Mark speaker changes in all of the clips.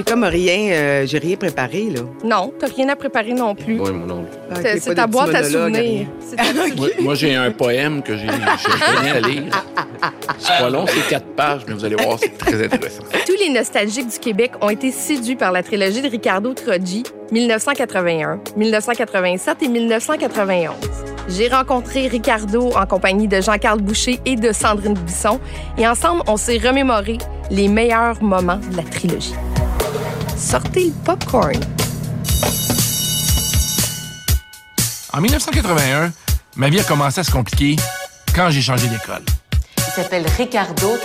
Speaker 1: J'ai comme rien, euh, j'ai rien préparé, là.
Speaker 2: Non, t'as rien à préparer non plus.
Speaker 3: Oui, mon oncle.
Speaker 2: C'est- ta boîte à souvenirs.
Speaker 1: rien.
Speaker 3: Moi, moi, j'ai un poème que j'ai donné à lire. C'est pas long, c'est quatre pages, mais vous allez voir, c'est très intéressant.
Speaker 2: Tous les nostalgiques du Québec ont été séduits par la trilogie de Ricardo Troggi, 1981, 1987 et 1991. J'ai rencontré Ricardo en compagnie de Jean-Carl Boucher et de Sandrine Bisson, et ensemble, on s'est remémoré les meilleurs moments de la trilogie. Sortez le popcorn.
Speaker 4: En 1981, ma vie a commencé à se compliquer quand j'ai changé d'école.
Speaker 5: Il s'appelle Ricardo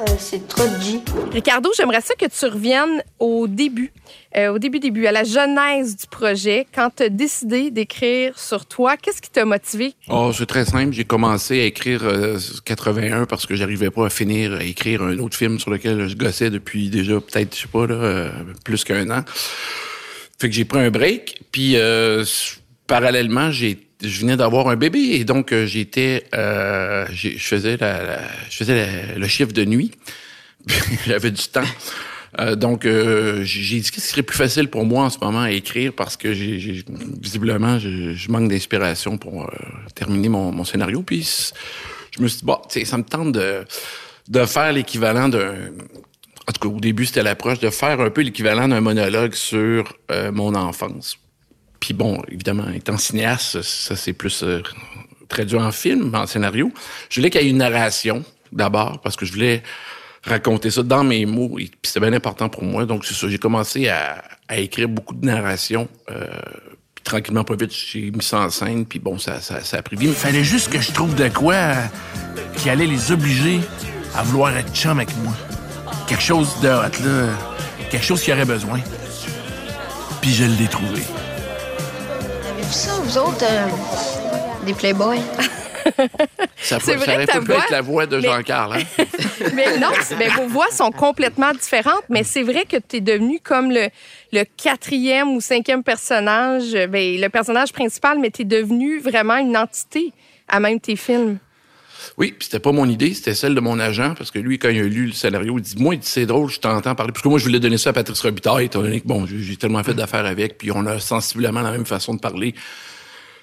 Speaker 5: Troggi.
Speaker 6: c'est Troggi.
Speaker 2: Ricardo, j'aimerais ça que tu reviennes au début, euh, au début, début, à la genèse du projet, quand tu as décidé d'écrire sur toi. Qu'est-ce qui t'a motivé?
Speaker 3: Oh, c'est très simple. J'ai commencé à écrire euh, 81 parce que j'arrivais pas à finir à écrire un autre film sur lequel je gossais depuis déjà peut-être, je sais pas, là, euh, plus qu'un an. Fait que j'ai pris un break. Puis euh, parallèlement, j'ai je venais d'avoir un bébé et donc euh, j'étais euh, je faisais la, la- je faisais le chiffre de nuit. J'avais du temps. Euh, donc, euh, j'ai dit qu'est-ce qui serait plus facile pour moi en ce moment à écrire parce que j'ai visiblement je, manque d'inspiration pour euh, terminer mon, mon scénario. Puis je me suis dit bon, ça me tente de de faire l'équivalent d'un en tout cas au début c'était l'approche de faire un peu l'équivalent d'un monologue sur euh, mon enfance. Puis bon, évidemment, étant cinéaste, ça c'est plus euh, traduit en film, en scénario. Je voulais qu'il y ait une narration d'abord parce que je voulais raconter ça dans mes mots et puis c'était bien important pour moi. Donc c'est ça, j'ai commencé à, écrire beaucoup de narration. Euh, tranquillement, pas vite, j'ai mis ça en scène. Puis bon, ça, a pris vie.
Speaker 4: Il fallait juste que je trouve de quoi euh, qui allait les obliger à vouloir être chum avec moi. Quelque chose de là. Quelque chose qui aurait besoin. Puis je l'ai trouvé.
Speaker 6: Ça, vous autres, euh, des Playboys?
Speaker 3: Ça,
Speaker 2: C'est
Speaker 3: ça
Speaker 2: vrai
Speaker 3: aurait
Speaker 2: que ta voix-
Speaker 3: être la voix de
Speaker 2: mais-
Speaker 3: Jean-Carl. Hein?
Speaker 2: Mais non, ben, vos voix sont complètement différentes, mais c'est vrai que tu es devenu comme le, le quatrième ou cinquième personnage, euh, ben, le personnage principal, mais tu es devenu vraiment une entité à même tes films.
Speaker 3: Oui, puis c'était pas mon idée, c'était celle de mon agent, parce que lui, quand il a lu le scénario, il dit Moi, c'est drôle, je t'entends parler. Parce que moi, je voulais donner ça à Patrice Robitaille, étant donné que, bon, j'ai tellement fait d'affaires avec, puis on a sensiblement la même façon de parler.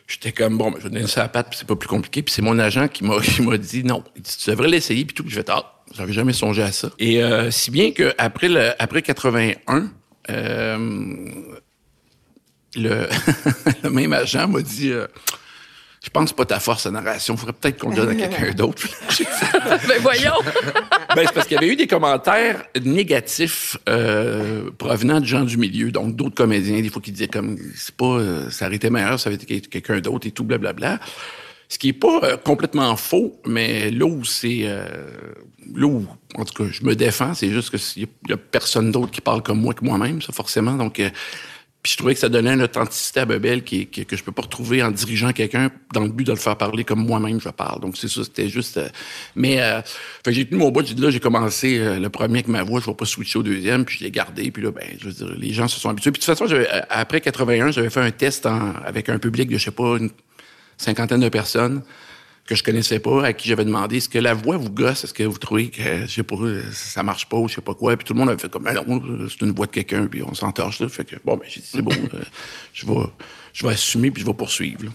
Speaker 3: J'étais comme, bon, ben, je vais donner ça à Pat, puis c'est pas plus compliqué. Puis c'est mon agent qui m'a qui m'a dit Non, il dit, tu devrais l'essayer, puis tout. Puis je fais Ah, j'avais jamais songé à ça. Et euh, si bien que après, le, après 81, euh, le, le même agent m'a dit. euh, je pense pas ta force à narration. Il faudrait peut-être qu'on le donne à quelqu'un d'autre.
Speaker 2: Ben voyons!
Speaker 3: ben, c'est parce qu'il y avait eu des commentaires négatifs euh, provenant de gens du milieu, donc d'autres comédiens, des fois qui disaient comme c'est pas euh, ça aurait été meilleur, ça avait été quelqu'un d'autre et tout, blablabla. Ce qui est pas euh, complètement faux, mais là où c'est euh, là où, en tout cas, je me défends, c'est juste que il y, a personne d'autre qui parle comme moi que moi-même, ça forcément. Donc euh, puis je trouvais que ça donnait une authenticité à Bebel qui, qui- que je peux pas retrouver en dirigeant quelqu'un dans le but de le faire parler comme moi-même je parle. Donc c'est ça, c'était juste. euh, mais euh, j'ai tenu mon bout. Là, j'ai commencé euh, le premier avec ma voix, je vais pas switcher au deuxième, puis je l'ai gardé. Puis là, ben, je veux dire, les gens se sont habitués. Puis de toute façon, euh, après 81, j'avais fait un test en- avec un public de je sais pas une cinquantaine de personnes que je connaissais pas, à qui j'avais demandé est-ce que la voix vous gosse, est-ce que vous trouvez que je sais pas, ça marche pas ou je sais pas quoi, puis tout le monde avait fait comme Ben non, c'est une voix de quelqu'un, puis on s'entorche là, fait que bon ben j'ai dit c'est bon, euh, je vais je vais assumer puis je vais poursuivre.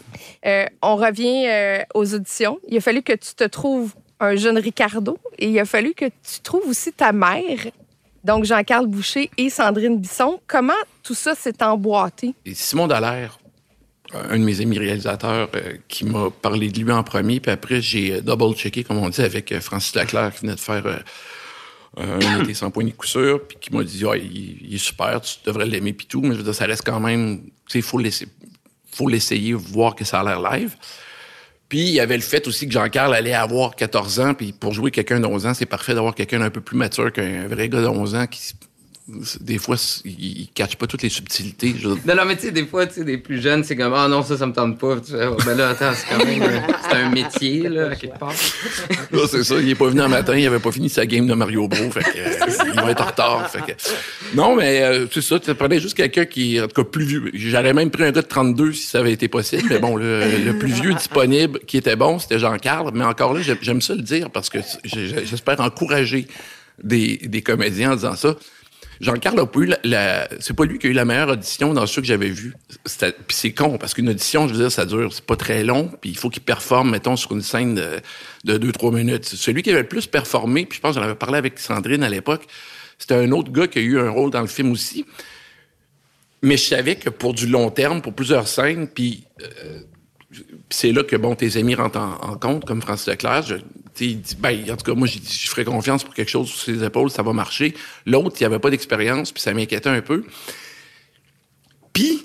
Speaker 2: Euh, on revient euh, aux auditions. Il a fallu que tu te trouves un jeune Ricardo et il a fallu que tu trouves aussi ta mère, donc Jean-Carl Boucher et Sandrine Bisson. Comment tout ça s'est emboîté?
Speaker 3: Et Simon Dallaire, un de mes amis réalisateurs, euh, qui m'a parlé de lui en premier, puis après, j'ai euh, double-checké, comme on dit, avec euh, Francis Laclaire, qui venait de faire un été sans ni coup sûr, puis qui m'a dit, Ah, il, est super, tu devrais l'aimer, puis tout, mais je veux dire, ça reste quand même, tu sais, il faut l'essayer, voir que ça a l'air live. Puis il y avait le fait aussi que Jean-Carl allait avoir 14 ans, puis pour jouer quelqu'un de 11 ans, c'est parfait d'avoir quelqu'un d'un peu plus mature qu'un vrai gars de 11 ans qui, des fois, il ne catch pas toutes les subtilités. Je
Speaker 7: Non, non, mais tu sais, des fois, tu sais, des plus jeunes, c'est comme, ah non, ça, ça me tente pas. Tu fais, Oh, ben là, attends, c'est quand même, euh, c'est un métier, là, à quelque part.
Speaker 3: Là, c'est ça. Il est pas venu un matin, il avait pas fini sa game de Mario Bros. Fait que, euh, il va être en retard. Fait que... Non, mais euh, c'est ça. Tu prenais juste quelqu'un qui, en tout cas, plus vieux. J'aurais même pris un gars de 32 si ça avait été possible. Mais bon, le, le plus vieux disponible qui était bon, c'était Jean-Carl. Mais encore là, j'aime- ça le dire parce que j'espère encourager des, des comédiens en disant ça. Jean-Carl a pas eu la, c'est pas lui qui a eu la meilleure audition dans ceux que j'avais. C'était- Puis c'est con, parce qu'une audition, je veux dire, ça dure, c'est pas très long, puis il faut qu'il performe, mettons, sur une scène de, de deux, trois minutes. Celui qui avait le plus performé, puis je pense j'en avais parlé avec Sandrine à l'époque, c'était un autre gars qui a eu un rôle dans le film aussi. Mais je savais que pour du long terme, pour plusieurs scènes, puis euh, c'est là que, bon, tes amis rentrent en, compte, comme Francis Leclerc. Je, ben, en tout cas, moi, dit, je ferais confiance pour quelque chose sur ses épaules, ça va marcher. L'autre, il avait pas d'expérience, puis ça m'inquiétait un peu. Puis,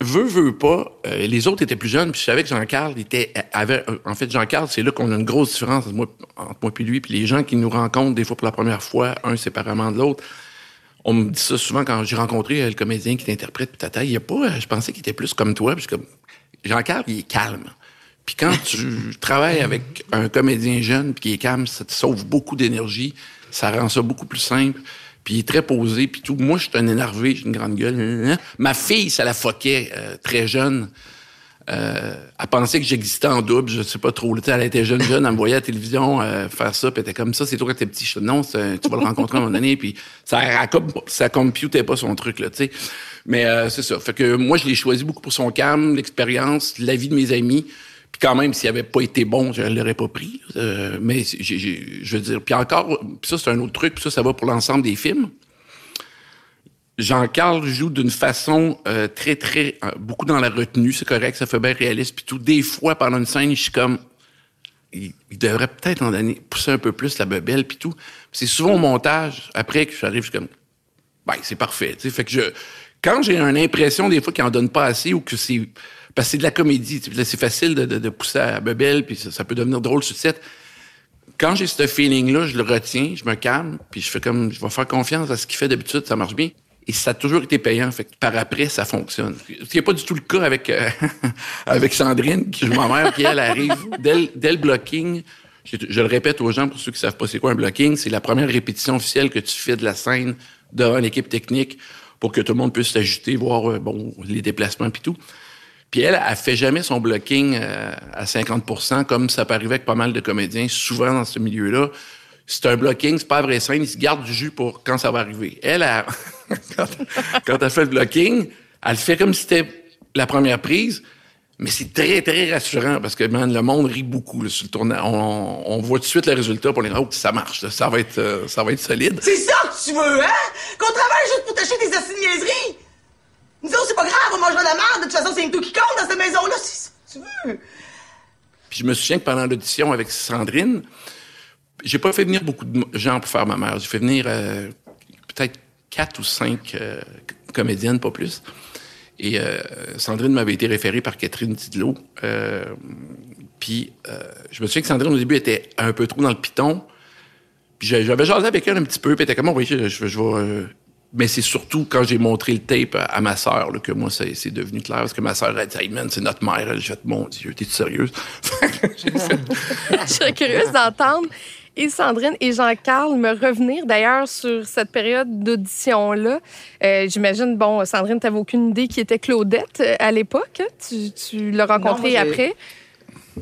Speaker 3: veut, veut pas, euh, les autres étaient plus jeunes, puis je savais que Jean-Carl était, avait, euh, en fait, Jean-Carl, c'est là qu'on a une grosse différence entre moi, entre moi puis lui, puis les gens qui nous rencontrent des fois pour la première fois, un séparément de l'autre. On me dit ça souvent quand j'ai rencontré euh, le comédien qui t'interprète, puis tata, il a pas, euh, je pensais qu'il était plus comme toi, puis je comme, Jean-Carl, il est calme. Puis quand tu travailles avec un comédien jeune puis qui est calme, ça te sauve beaucoup d'énergie, ça rend ça beaucoup plus simple. Puis il est très posé, puis tout. Moi, je suis un énervé, j'ai une grande gueule. Ma fille, ça la foquait euh, très jeune. Euh, elle pensait que j'existais en double, je sais pas trop. Elle était jeune, jeune, elle me voyait à la télévision euh, faire ça, puis elle était comme ça, c'est toi quand t'es petit. Je non, tu vas le rencontrer à un moment donné, puis ça, ça computait pas son truc, là, tu sais. Mais euh, c'est ça. Fait que moi, je l'ai choisi beaucoup pour son calme, l'expérience, l'avis de mes amis. Puis quand même, s'il avait pas été bon, je l'aurais pas pris. Euh, mais j'ai- je veux dire, puis encore, puis ça c'est un autre truc, puis ça, ça va pour l'ensemble des films. Jean-Carl joue d'une façon euh, très, très... euh, beaucoup dans la retenue, c'est correct, ça fait bien réaliste. Puis tout, des fois, pendant une scène, je suis comme... Il, devrait peut-être en donner, pousser un peu plus la bebelle, puis tout. C'est souvent au montage, après que j'arrive, je suis comme... Ben, c'est parfait, tu. Fait que je... Quand j'ai une impression, des fois, qu'il en donne pas assez ou que c'est... Parce que c'est de la comédie, c'est facile de, pousser à la bebelle, puis ça, peut devenir drôle sur set quand j'ai ce feeling-là, je le retiens, je me calme, puis je fais comme, je vais faire confiance à ce qu'il fait d'habitude, ça marche bien. Et ça a toujours été payant, fait que par après, ça fonctionne. Ce qui n'est pas du tout le cas avec, euh, avec Sandrine, qui ma mère, qui elle arrive dès, le- dès le blocking. Je, le répète aux gens, pour ceux qui savent pas c'est quoi un blocking, c'est la première répétition officielle que tu fais de la scène devant l'équipe technique pour que tout le monde puisse s'ajouter, voir, euh, bon, les déplacements puis tout. Puis elle, elle fait jamais son blocking euh, à 50% comme ça peut arriver avec pas mal de comédiens, souvent dans ce milieu-là. C'est un blocking, c'est pas la vraie scène, ils se gardent du jus pour quand ça va arriver. Elle, elle- quand, quand elle fait le blocking, elle fait comme si c'était la première prise, mais c'est très, très rassurant parce que man, le monde rit beaucoup là, sur le tournage. On, on voit tout de suite le résultat pour les oh, ça marche, ça va être, euh, ça va être solide.
Speaker 8: C'est ça que tu veux, hein? Qu'on travaille juste pour t'acheter des acides niaiseries? Nous autres, c'est pas grave, on mangera de la merde. De toute façon, c'est tout qui compte dans cette maison-là. C'est ça que tu veux.
Speaker 3: Puis je me souviens que pendant l'audition avec Sandrine, j'ai pas fait venir beaucoup de gens pour faire ma mère. J'ai fait venir euh, peut-être quatre ou cinq euh, comédiennes, pas plus. Et euh, Sandrine m'avait été référée par Catherine Tidlot. Euh, puis je me souviens que Sandrine, au début, était un peu trop dans le piton. Puis j'a- j'avais jasé avec elle un petit peu, puis elle était comme, oui, je, je, vais... mais c'est surtout quand j'ai montré le tape à, ma sœur que moi, c'est devenu clair. Parce que ma sœur, elle dit, hey man, c'est notre mère. J'ai fait, mon Dieu, t'es-tu sérieuse?
Speaker 2: Je serais curieuse d'entendre et Sandrine et Jean-Carl me revenir d'ailleurs sur cette période d'audition-là. Euh, J'imagine, bon, Sandrine, tu n'avais aucune idée qui était Claudette euh, à l'époque. Tu, tu l'as rencontré
Speaker 1: moi, j'ai-
Speaker 2: après.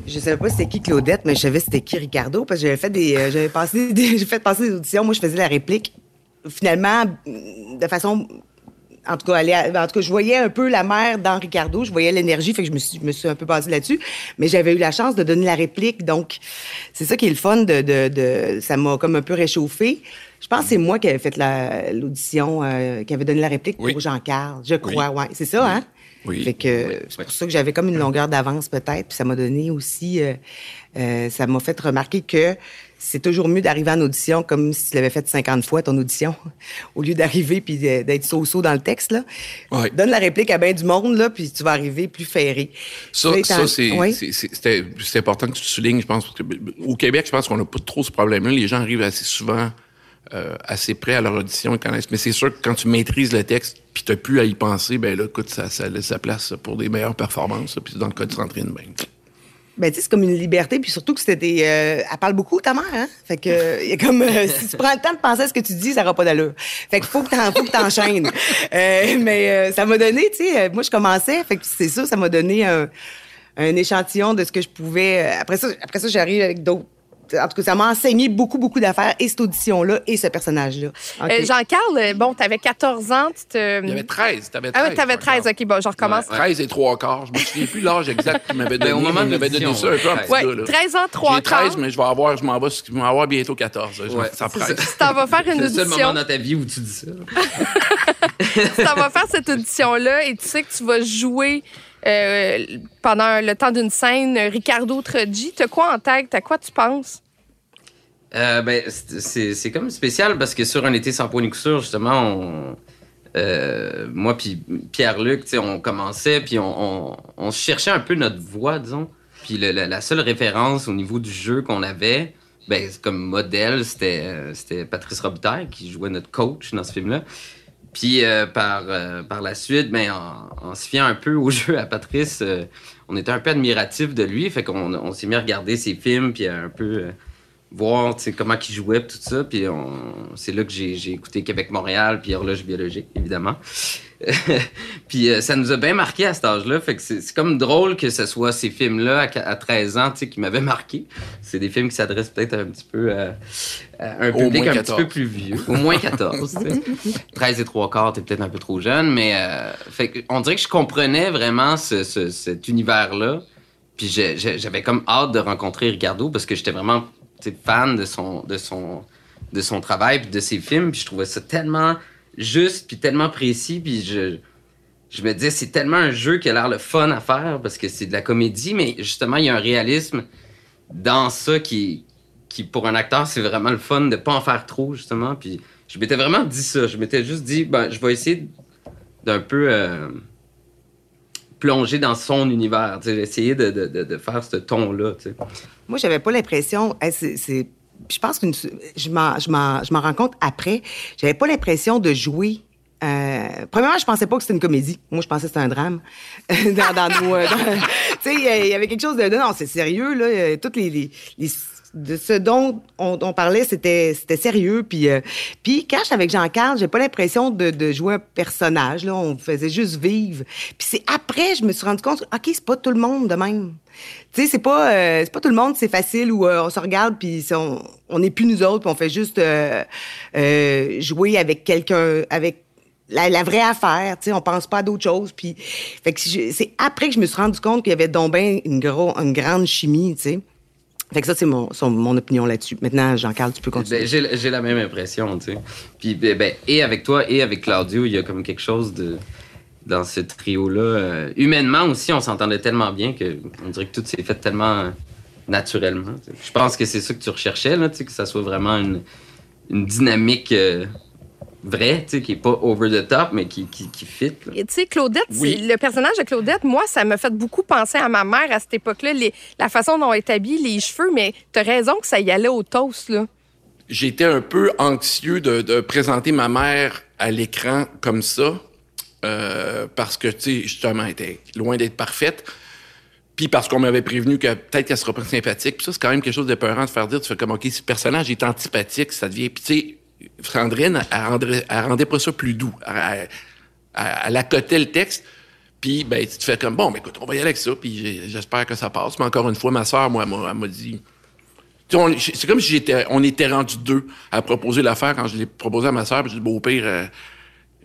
Speaker 1: Je savais pas c'était qui Claudette, mais je savais c'était qui Ricardo parce que j'avais fait des, euh, j'avais passé des, fait passer des auditions. Moi, je faisais la réplique. Finalement, de façon, en tout cas, en tout cas, je voyais un peu la mère dans Ricardo. Je voyais l'énergie, fait que je me suis, je me suis un peu basée là-dessus. Mais j'avais eu la chance de donner la réplique, donc c'est ça qui est le fun de, de, de ça m'a comme un peu réchauffé. Je pense que c'est moi qui avais fait la- l'audition, euh, qui avait donné la réplique
Speaker 3: Oui.
Speaker 1: pour Jean-Carl. Je crois, ouais, c'est ça, hein?
Speaker 3: Oui.
Speaker 1: Fait que c'est pour ça que j'avais comme une longueur d'avance peut-être, puis ça m'a donné aussi, euh, euh, ça m'a fait remarquer que c'est toujours mieux d'arriver en audition comme si tu l'avais fait 50 fois ton audition, au lieu d'arriver puis d'être so-so dans le texte là.
Speaker 3: Ouais.
Speaker 1: Donne la réplique à bien du monde là, puis tu vas arriver plus ferré.
Speaker 3: Ça, c'est
Speaker 1: Oui.
Speaker 3: important que tu soulignes, je pense. Parce que, au Québec, je pense qu'on n'a pas trop ce problème-là. Les gens arrivent assez souvent euh, assez près à leur audition, ils connaissent. Mais c'est sûr que quand tu maîtrises le texte puis tu n'as plus à y penser, ben là, écoute, ça, ça laisse la place pour des meilleures performances. Puis dans le cas de Sandrine, ben,
Speaker 1: Ben, c'est comme une liberté, puis surtout que c'était euh, elle parle beaucoup, ta mère, hein? Fait que, euh, il y a comme. euh, si tu prends le temps de penser à ce que tu dis, ça n'aura pas d'allure. Fait que faut que t'enchaînes. Euh, mais ça m'a donné, tu sais, moi, je commençais, fait que c'est ça, ça m'a donné un, un échantillon de ce que je pouvais. Après ça, après ça j'arrive avec d'autres en tout cas, ça m'a enseigné beaucoup, beaucoup d'affaires, et cette audition-là, et ce personnage-là.
Speaker 2: Euh, Jean-Carl, euh, bon, t'avais 14 ans, tu te...
Speaker 3: Il y avait 13. T'avais 13.
Speaker 2: Ah oui, t'avais 13, OK, bon, je recommence.
Speaker 3: 13 et 3 quarts. Je me souviens plus l'âge exact qu'il m'avait donné.
Speaker 7: Au moment
Speaker 3: mais il m'avait donné ça un peu en
Speaker 7: ouais.
Speaker 3: petit
Speaker 2: Ouais,
Speaker 3: gars, là.
Speaker 2: 13 ans, 3
Speaker 3: J'ai
Speaker 2: quarts.
Speaker 3: 13, mais je vais avoir, je m'en vais, je vais avoir bientôt 14. Je-
Speaker 7: Ouais.
Speaker 3: Ça
Speaker 7: C'est
Speaker 3: presse.
Speaker 2: Tu t'en vas faire
Speaker 7: C'est
Speaker 2: une
Speaker 7: le seul
Speaker 2: audition.
Speaker 7: moment dans ta vie où tu dis ça.
Speaker 2: tu t'en vas faire cette audition-là et tu sais que tu vas jouer euh, pendant le temps d'une scène Ricardo Troggi. T'as quoi en tête? T'as quoi tu penses?
Speaker 7: Euh, ben, c'est- comme spécial parce que sur un été sans point ni sûr, justement, euh, moi puis Pierre-Luc, on commençait puis on, cherchait un peu notre voix, disons. Puis la, seule référence au niveau du jeu qu'on avait, ben, comme modèle, c'était Patrice Robitaille qui jouait notre coach dans ce film-là. Puis euh, par, euh, par la suite, ben, en, en se fiant un peu au jeu à Patrice, euh, on était un peu admiratif de lui. Fait qu'on on s'est mis à regarder ses films, puis un peu voir comment il jouait, tout ça. Puis c'est là que j'ai j'ai écouté Québec-Montréal, puis Horloge biologique, évidemment. puis euh, ça nous a bien marqué à cet âge-là. Fait que c'est comme drôle que ce soit ces films-là à, à 13 ans tu sais, qui m'avaient marqué. C'est des films qui s'adressent peut-être un petit peu à, à un public un
Speaker 3: 14.
Speaker 7: petit peu plus vieux. Au moins 14. tu sais. 13 et 3 quarts, t'es peut-être un peu trop jeune, mais euh, fait que on dirait que je comprenais vraiment ce- ce- cet univers-là. Puis j'avais comme hâte de rencontrer Ricardo parce que j'étais vraiment fan de son, de, son, de son travail puis de ses films. Puis je trouvais ça tellement juste puis tellement précis. Puis je, me disais, c'est tellement un jeu qui a l'air le fun à faire parce que c'est de la comédie, mais justement, il y a un réalisme dans ça qui, qui pour un acteur, c'est vraiment le fun de pas en faire trop, justement. Puis je m'étais vraiment dit ça. Je m'étais juste dit, ben, je vais essayer d'un peu euh, plonger dans son univers, essayer de, de, de, faire ce ton-là.
Speaker 1: Moi, j'avais pas l'impression. Je pense que je m'en, rends compte après. J'avais pas l'impression de jouer. Euh, premièrement, je pensais pas que c'était une comédie. Moi, je pensais que c'était un drame. dans, dans nos, euh, il y avait quelque chose de non, c'est sérieux là. Euh, Toutes les- de ce dont on, parlait, c'était sérieux. Puis euh, puis j'étais avec Jean-Carl, j'ai pas l'impression de, jouer un personnage. Là, on faisait juste vivre. Puis c'est après, je me suis rendu compte, ok, c'est pas tout le monde de même. Tu sais, c'est pas, euh, c'est pas tout le monde, c'est facile où euh, on se regarde puis on n'est plus nous autres, puis on fait juste euh, jouer avec quelqu'un, avec la, vraie affaire, tu sais, on pense pas à d'autres choses. Puis, c'est après que je me suis rendu compte qu'il y avait donc ben une, gros, une grande chimie, tu sais. Fait que ça, c'est mon, son- mon opinion là-dessus. Maintenant, Jean-Carl, tu peux continuer.
Speaker 7: Ben, j'ai, j'ai la même impression, tu sais. Puis, ben, ben, et avec toi et avec Claudio, il y a comme quelque chose de dans ce trio-là. Euh, humainement aussi, on s'entendait tellement bien que on dirait que tout s'est fait tellement euh, naturellement. Je pense que c'est ça que tu recherchais, là, tu sais, que ça soit vraiment une, une dynamique euh, vraie, tu sais, qui est pas over the top, mais qui, qui, qui fit. là.
Speaker 2: Et tu sais, Claudette,
Speaker 3: Oui.
Speaker 2: le personnage de Claudette, moi, ça m'a fait beaucoup penser à ma mère à cette époque-là, les- la façon dont elle est habillée, les cheveux, mais t'as raison que ça y allait au toast, là.
Speaker 3: J'étais un peu anxieux de, de présenter ma mère à l'écran comme ça, euh, parce que, tu sais, justement, elle était loin d'être parfaite. Puis parce qu'on m'avait prévenu que peut-être qu'elle sera pas sympathique. Puis ça, c'est quand même quelque chose d'épeurant de faire dire. Tu fais comme, OK, si le personnage est antipathique, ça devient... Puis tu sais, Sandrine, elle rendrait, elle rendait pas ça plus doux. Elle, elle, elle- accotait le texte. Puis, ben, tu te fais comme, bon, ben, écoute, on va y aller avec ça. Puis j'espère que ça passe. Mais encore une fois, ma soeur, moi, elle m'a- dit... C'est comme si j'étais, on était rendus deux à proposer l'affaire quand je l'ai proposé à ma soeur. Puis j'ai dit, bon, au pire, euh,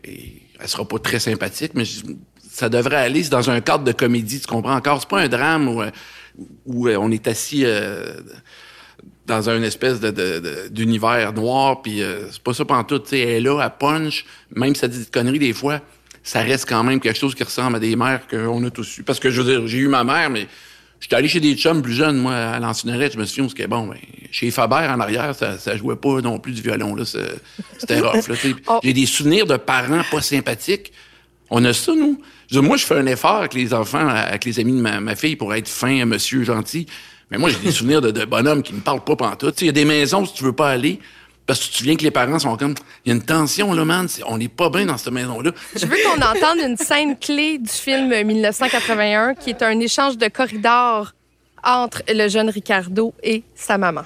Speaker 3: elle sera pas très sympathique, mais ça devrait aller. C'est dans un cadre de comédie, tu comprends encore? C'est pas un drame où, euh, euh, on est assis euh, dans un espèce de, d'univers noir, puis euh, c'est pas ça pantoute. Tu sais, elle est là, elle punch, même si ça dit des conneries des fois, ça reste quand même quelque chose qui ressemble à des mères qu'on a tous eu. Parce que, je veux dire, j'ai eu ma mère, mais j'étais allé chez des chums plus jeunes, moi, à l'Ancinarette, je me souviens, que, bon, ben, chez Faber, en arrière, ça, ça jouait pas non plus du violon, là, c'était rough, là.
Speaker 2: Oh.
Speaker 3: J'ai des souvenirs de parents pas sympathiques. On a ça, nous. Je veux dire, moi, je fais un effort avec les enfants, avec les amis de ma, ma fille pour être fin, monsieur, gentil. Mais moi, j'ai des souvenirs de, de bonhommes qui me parlent pas pantoute. Il y a des maisons, si tu veux pas aller, parce que tu te souviens que les parents sont comme, il y a une tension, là, man. On n'est pas bien dans cette maison-là.
Speaker 2: Je veux qu'on entende une scène clé du film 1981, qui est un échange de corridors entre le jeune Ricardo et sa maman.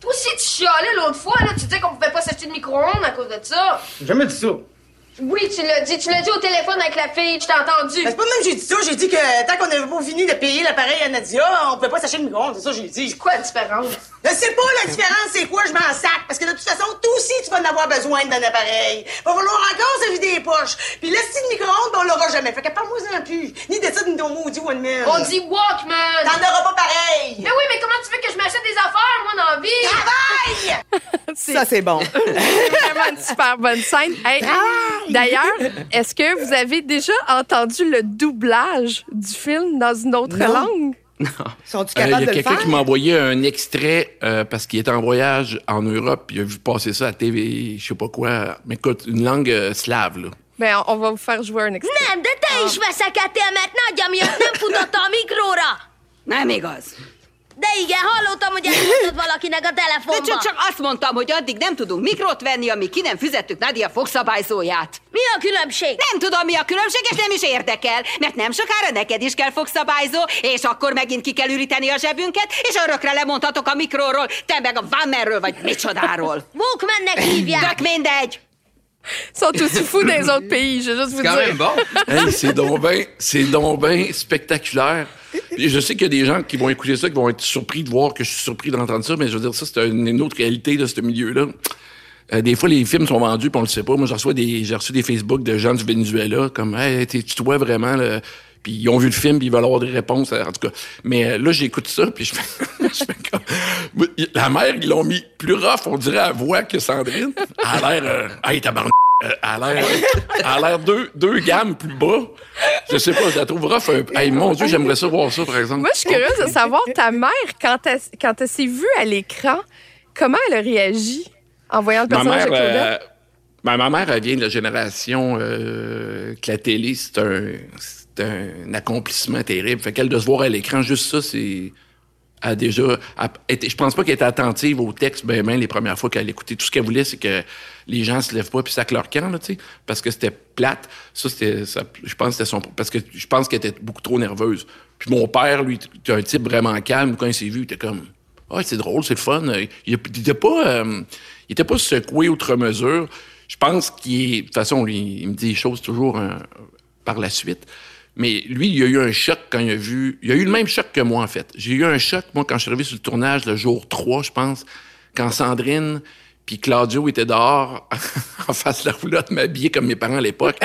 Speaker 6: Toi aussi, tu chialais l'autre fois, là. Tu disais qu'on pouvait pas s'acheter de micro-ondes à cause de ça.
Speaker 8: J'ai jamais dit ça.
Speaker 6: Oui, tu l'as dit. Tu l'as dit au téléphone avec la fille. Je t'ai entendu.
Speaker 8: Ben, c'est pas même que j'ai dit ça, j'ai dit que tant qu'on n'avait pas fini de payer l'appareil à Nadia, on pouvait pas s'acheter le micro-ondes, c'est ça que j'ai dit.
Speaker 6: C'est quoi la différence?
Speaker 8: Je sais pas la différence, c'est quoi, je m'en sac. Parce que de toute façon, toi aussi, tu vas en avoir besoin d'un appareil. Va falloir encore se vider les poches. Puis le style micro-ondes, ben, on l'aura jamais. Fait que parle-moi-en plus. Ni de ça, ni de ton maudit One-Man.
Speaker 6: On dit Walkman.
Speaker 8: T'en auras pas pareil.
Speaker 6: Mais oui, mais comment tu veux que je m'achète des affaires, moi, dans la vie?
Speaker 8: Travaille!
Speaker 1: Ça, c'est bon.
Speaker 2: C'est vraiment une super bonne scène. Hey, D'ailleurs, est-ce que vous avez déjà entendu le doublage du film dans une autre
Speaker 1: Non.
Speaker 2: langue?
Speaker 1: Sont-tu
Speaker 3: Euh, Il y a quelqu'un
Speaker 1: faire?
Speaker 3: qui m'a envoyé un extrait euh, parce qu'il était en voyage en Europe, puis il a vu passer ça à TV, je sais pas quoi. Mais écoute, une langue euh, slave, là.
Speaker 2: Ben, on va vous faire jouer un extrait.
Speaker 6: Nem, de te De igen, hallottam, hogy elmondtad valakinek a
Speaker 9: De
Speaker 6: telefonba.
Speaker 9: csak, csak azt mondtam, hogy addig nem tudunk mikrot venni, amíg ki nem fizettük Nadia fogszabályzóját.
Speaker 6: Mi a különbség?
Speaker 9: Nem tudom, mi a különbség, és nem is érdekel, mert nem sokára neked is kell fogszabályzó, és akkor megint ki kell üríteni a zsebünket, és örökre lemondhatok a mikróról, te meg a Vammerről, vagy micsodáról.
Speaker 6: Walkmannek hívják.
Speaker 9: Tök mindegy!
Speaker 2: Ils sont aussi fous dans les autres pays, je vais juste vous
Speaker 7: C'est quand
Speaker 2: dire.
Speaker 7: même bon.
Speaker 3: Hey, c'est donc bien, c'est donc bien spectaculaire. Je sais qu'il y a des gens qui vont écouter ça, qui vont être surpris de voir que je suis surpris d'entendre ça, mais je veux dire, ça, c'est une, une autre réalité de ce milieu-là. Euh, des fois, les films sont vendus, puis on le sait pas. Moi, j'ai reçu des, j'ai reçu des Facebook de gens du Venezuela, comme, hey, t'es- tu vois vraiment, là. Puis ils ont vu le film, puis ils veulent avoir des réponses, en tout cas. Mais euh, là, j'écoute ça, puis je fais, je fais comme... La mère, ils l'ont mis plus rough, on dirait, à voix que Sandrine. Elle a l'air... Euh, hey, tabarnak, euh, elle a l'air... A l'air deux, deux gammes plus bas. Je sais pas, je la trouve rough un peu. Hey, mon Dieu, j'aimerais ça voir ça, par exemple.
Speaker 2: Moi, je suis curieuse de savoir, ta mère, quand elle, quand elle s'est vue à l'écran, comment elle a réagi en voyant le
Speaker 3: Ma
Speaker 2: personnage
Speaker 3: mère,
Speaker 2: de Claudette?
Speaker 3: euh, ben, ma mère, elle vient de la génération euh, que la télé, c'est un, un accomplissement terrible. Fait qu'elle de se voir à l'écran, juste ça, c'est. A déjà. elle était- je pense pas qu'elle était attentive au texte, ben, ben, les premières fois qu'elle écoutait. Tout ce qu'elle voulait, c'est que les gens se lèvent pas puis sacent leur camp, là. Parce que c'était plate. Ça, c'était. je pense que c'était son. Parce que je pense qu'elle était beaucoup trop nerveuse. Puis mon père, lui, était un type vraiment calme. Quand il s'est vu, il était comme. Ah, c'est drôle, c'est le fun. Il, était pas, euh, il était pas secoué outre mesure. Je pense qu'il de toute façon, il me dit les choses toujours euh, par la suite. Mais lui, il a eu un choc quand il a vu. Il a eu le même choc que moi, en fait. J'ai eu un choc, moi, quand je suis arrivé sur le tournage, le jour 3, je pense, quand Sandrine puis Claudio étaient dehors en face de la roulotte, m'habillés comme mes parents à l'époque.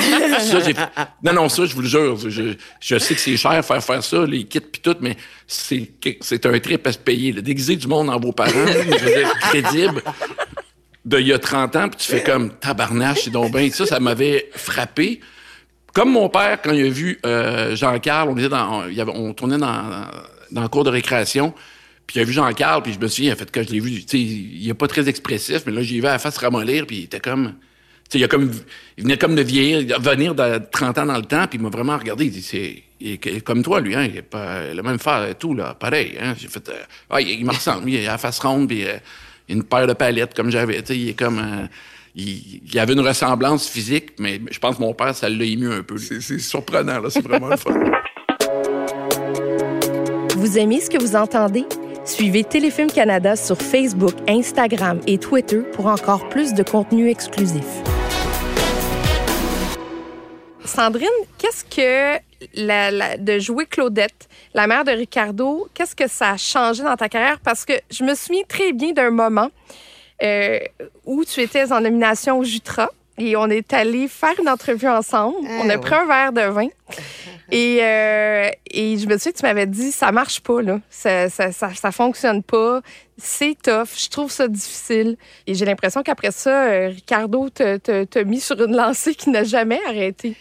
Speaker 3: Non, non, ça, je vous le jure. Je, sais que c'est cher faire faire ça, les kits puis tout, mais c'est, un trip à se payer. Le déguiser du monde en vos parents, je veux dire, crédible de il y a 30 ans, puis tu fais comme tabarnache, c'est donc bien. Ça, ça m'avait frappé. Comme mon père, quand il a vu euh, Jean-Carl, on, dans, on tournait dans, dans le cours de récréation, puis il a vu Jean-Carl, puis je me souviens, en fait, quand je l'ai vu, il est pas très expressif, mais là, j'ai vu à la face ramollir, puis il était comme... Il, a comme, il venait comme de vieillir, venir de 30 ans dans le temps, puis il m'a vraiment regardé. Il dit, c'est il est comme toi, lui, hein, il est pas le même faire et tout, là, pareil. Hein, j'ai fait, euh, ah, il, me ressemble, il a la face ronde, puis euh, une paire de palettes comme j'avais. Il est comme, euh, il, il avait une ressemblance physique, mais je pense que mon père, ça l'a ému un peu. C'est c'est surprenant, là, c'est vraiment le fun.
Speaker 2: Vous aimez ce que vous entendez? Suivez Téléfilm Canada sur Facebook, Instagram et Twitter pour encore plus de contenu exclusif. Sandrine, qu'est-ce que la- la- de jouer Claudette, la mère de Ricardo, qu'est-ce que ça a changé dans ta carrière? Parce que je me souviens très bien d'un moment euh, où tu étais en nomination au Jutra et on est allé faire une entrevue ensemble.
Speaker 1: Ah,
Speaker 2: on a
Speaker 1: ouais.
Speaker 2: pris un verre de vin. Et, euh, et je me souviens tu m'avais dit, ça marche pas, là. Ça, ça, ça, ça fonctionne pas. C'est tough. Je trouve ça difficile. Et j'ai l'impression qu'après ça, euh, Ricardo t'a mis sur une lancée qui n'a jamais arrêté.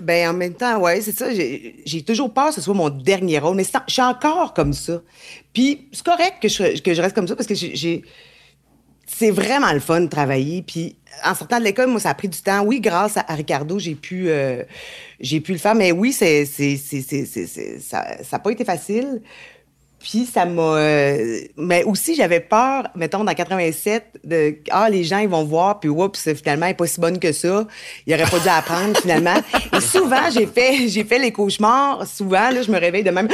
Speaker 1: Ben, en même temps, ouais, c'est ça. J'ai toujours peur que ce soit mon dernier rôle, mais je suis encore comme ça. Puis c'est correct que je, que je reste comme ça parce que j'ai. C'est vraiment le fun de travailler. Puis en sortant de l'école, moi, ça a pris du temps. Oui, grâce à, Ricardo, j'ai pu, euh, j'ai pu le faire. Mais oui, c'est, c'est- c'est- ça n'a pas été facile. Puis ça m'a. euh, mais aussi, j'avais peur, mettons, dans 87, de. Ah, les gens, ils vont voir, puis oups, finalement, elle n'est pas si bonne que ça. Il aurait pas dû apprendre, finalement. Et souvent, j'ai fait, j'ai fait les cauchemars. Souvent, là, je me réveille de même.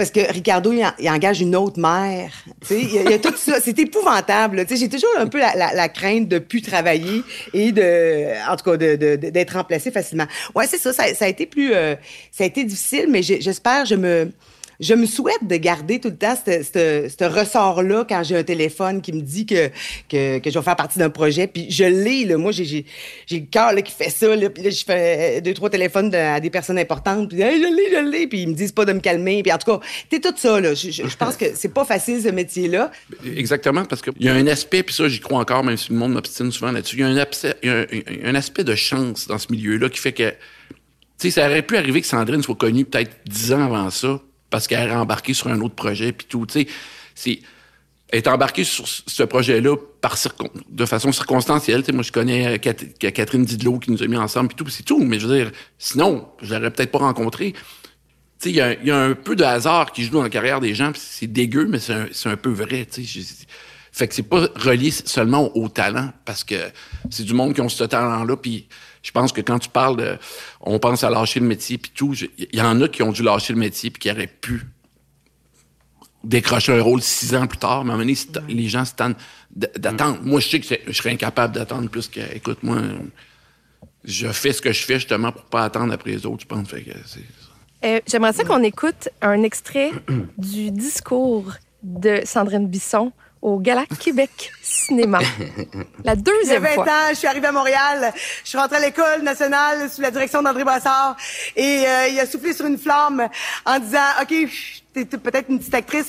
Speaker 1: Parce que Ricardo, il, en- il engage une autre mère. Il y, a- il y a tout ça. C'est épouvantable. j'ai toujours un peu la, crainte de plus travailler et de, en tout cas, d'être remplacé facilement. Ouais, c'est ça, ça. a été plus, euh, ça a été difficile, mais j'espère, je me, je me souhaite de garder tout le temps ce ressort-là quand j'ai un téléphone qui me dit que, que, je vais faire partie d'un projet. Puis je l'ai, là. Moi, j'ai, le cœur qui fait ça. Puis là, je fais deux, trois téléphones à des personnes importantes. Puis je l'ai, je l'ai. Puis ils me disent pas de me calmer. Puis en tout cas, t'es tout ça, là. Je, pense que c'est pas facile, ce métier-là.
Speaker 3: Exactement, parce qu'il y a un aspect, puis ça, j'y crois encore, même si le monde m'obstine souvent là-dessus, il y a un, y a un aspect de chance dans ce milieu-là qui fait que, tu sais, ça aurait pu arriver que Sandrine soit connue peut-être dix ans avant ça, parce qu'elle est embarquée sur un autre projet, puis tout, tu sais. C'est... Est embarquée sur ce projet-là par de façon circonstancielle. Tu sais, moi, je connais euh, Cat- Catherine Didlot qui nous a mis ensemble, puis tout, c'est tout. Mais je veux dire, sinon, je l'aurais peut-être pas rencontré. Il y, a- un peu de hasard qui joue dans la carrière des gens, c'est dégueu, mais c'est un, peu vrai, tu sais. Je- Fait que c'est pas relié seulement au, au talent, parce que c'est du monde qui ont ce talent-là, puis je pense que quand tu parles de... On pense à lâcher le métier, puis tout, il y en a qui ont dû lâcher le métier, puis qui auraient pu décrocher un rôle six ans plus tard, mais à un moment donné, les gens se tannent d- d'attendre. Moi, je sais que je serais incapable d'attendre plus que... Écoute, moi, je fais ce que je fais justement pour pas attendre après les autres, je pense. Fait que c'est...
Speaker 2: Euh, J'aimerais ça qu'on écoute un extrait du discours de Sandrine Bisson au Gala Québec Cinéma. La
Speaker 8: J'ai
Speaker 2: deuxième
Speaker 8: 20
Speaker 2: fois.
Speaker 8: ans, je suis arrivée à Montréal. Je suis rentrée à l'école nationale sous la direction d'André Brassard. Et euh, il a soufflé sur une flamme en disant, OK, t'es peut-être une petite actrice.